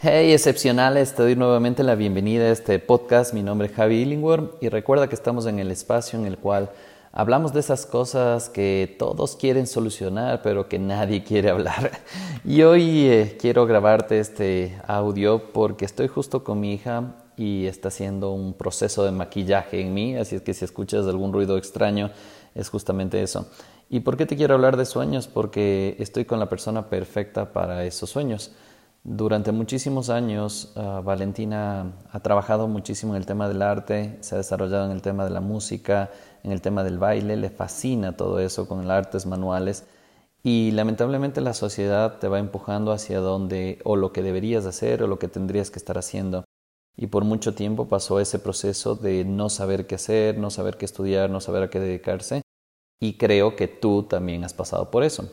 Hey, excepcionales, te doy nuevamente la bienvenida a este podcast. Mi nombre es Javi Illingworth y recuerda que estamos en el espacio en el cual hablamos de esas cosas que todos quieren solucionar, pero que nadie quiere hablar. Y hoy eh, quiero grabarte este audio porque estoy justo con mi hija y está haciendo un proceso de maquillaje en mí, así es que si escuchas algún ruido extraño es justamente eso. ¿Y por qué te quiero hablar de sueños? Porque estoy con la persona perfecta para esos sueños. Durante muchísimos años, ah, Valentina ha trabajado muchísimo en el tema del arte, se ha desarrollado en el tema de la música, en el tema del baile, le fascina todo eso con las artes manuales y lamentablemente la sociedad te va empujando hacia donde o lo que deberías hacer o lo que tendrías que estar haciendo. Y por mucho tiempo pasó ese proceso de no saber qué hacer, no saber qué estudiar, no saber a qué dedicarse. Y creo que tú también has pasado por eso.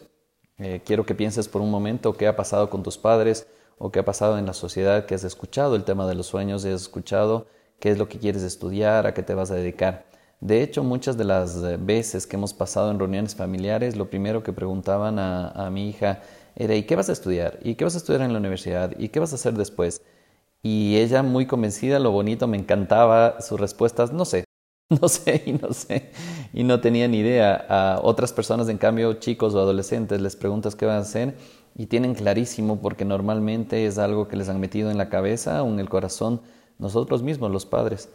Eh, quiero que pienses por un momento qué ha pasado con tus padres, o qué ha pasado en la sociedad, que has escuchado el tema de los sueños y has escuchado qué es lo que quieres estudiar, a qué te vas a dedicar. De hecho, muchas de las eh, veces que hemos pasado en reuniones familiares, lo primero que preguntaban a, a mi hija era, ¿y qué vas a estudiar? ¿Y qué vas a estudiar en la universidad? ¿Y qué vas a hacer después? Y ella muy convencida, lo bonito, me encantaba sus respuestas, no sé, no sé y no sé, y no tenía ni idea. A otras personas, en cambio, chicos o adolescentes, les preguntas qué van a hacer y tienen clarísimo porque normalmente es algo que les han metido en la cabeza o en el corazón nosotros mismos, los padres.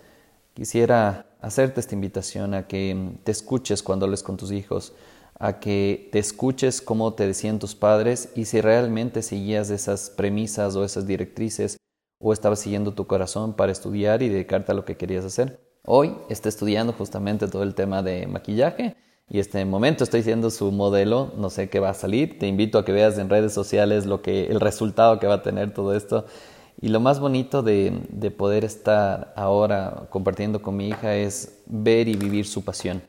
Quisiera hacerte esta invitación a que te escuches cuando hables con tus hijos, a que te escuches cómo te decían tus padres y si realmente seguías esas premisas o esas directrices o estabas siguiendo tu corazón para estudiar y dedicarte a lo que querías hacer. Hoy está estudiando justamente todo el tema de maquillaje y este momento estoy siendo su modelo, no sé qué va a salir, te invito a que veas en redes sociales lo que, el resultado que va a tener todo esto. Y lo más bonito de, de poder estar ahora compartiendo con mi hija es ver y vivir su pasión,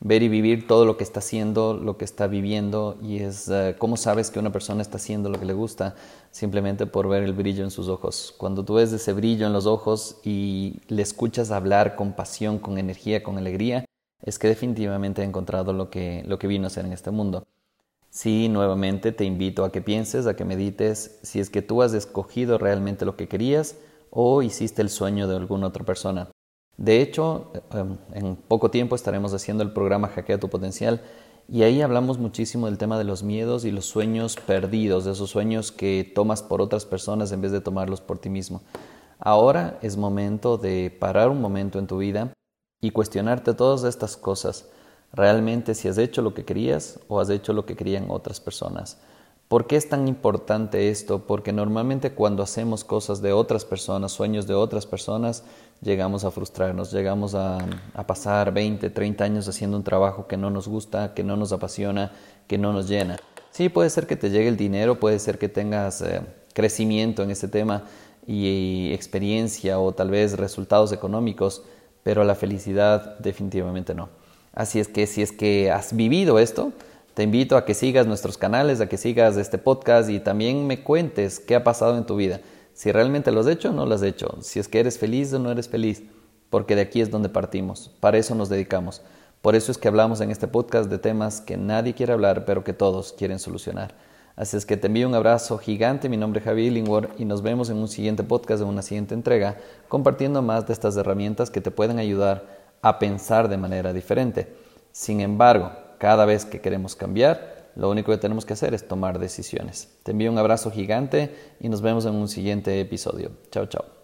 ver y vivir todo lo que está haciendo, lo que está viviendo y es uh, cómo sabes que una persona está haciendo lo que le gusta simplemente por ver el brillo en sus ojos. Cuando tú ves ese brillo en los ojos y le escuchas hablar con pasión, con energía, con alegría, es que definitivamente he encontrado lo que, lo que vino a ser en este mundo. Sí, nuevamente te invito a que pienses, a que medites si es que tú has escogido realmente lo que querías o hiciste el sueño de alguna otra persona. De hecho, em, en poco tiempo estaremos haciendo el programa Hackea tu Potencial y ahí hablamos muchísimo del tema de los miedos y los sueños perdidos, de esos sueños que tomas por otras personas en vez de tomarlos por ti mismo. Ahora es momento de parar un momento en tu vida y cuestionarte todas estas cosas, realmente si has hecho lo que querías o has hecho lo que querían otras personas. ¿Por qué es tan importante esto? Porque normalmente cuando hacemos cosas de otras personas, sueños de otras personas, llegamos a frustrarnos, llegamos a, pasar 20, 30 años haciendo un trabajo que no nos gusta, que no nos apasiona, que no nos llena. Sí, puede ser que te llegue el dinero, puede ser que tengas eh, crecimiento en ese tema y experiencia o tal vez resultados económicos, pero la felicidad definitivamente no. Así es que si es que has vivido esto, te invito a que sigas nuestros canales, a que sigas este podcast y también me cuentes qué ha pasado en tu vida. Si realmente lo has hecho o no lo has hecho. Si es que eres feliz o no eres feliz. Porque de aquí es donde partimos. Para eso nos dedicamos. Por eso es que hablamos en este podcast de temas que nadie quiere hablar, pero que todos quieren solucionar. Así es que te envío un abrazo gigante, mi nombre es Javi Illingworth y nos vemos en un siguiente podcast, en una siguiente entrega, compartiendo más de estas herramientas que te pueden ayudar a pensar de manera diferente. Sin embargo, cada vez que queremos cambiar, lo único que tenemos que hacer es tomar decisiones. Te envío un abrazo gigante y nos vemos en un siguiente episodio. Chao, chao.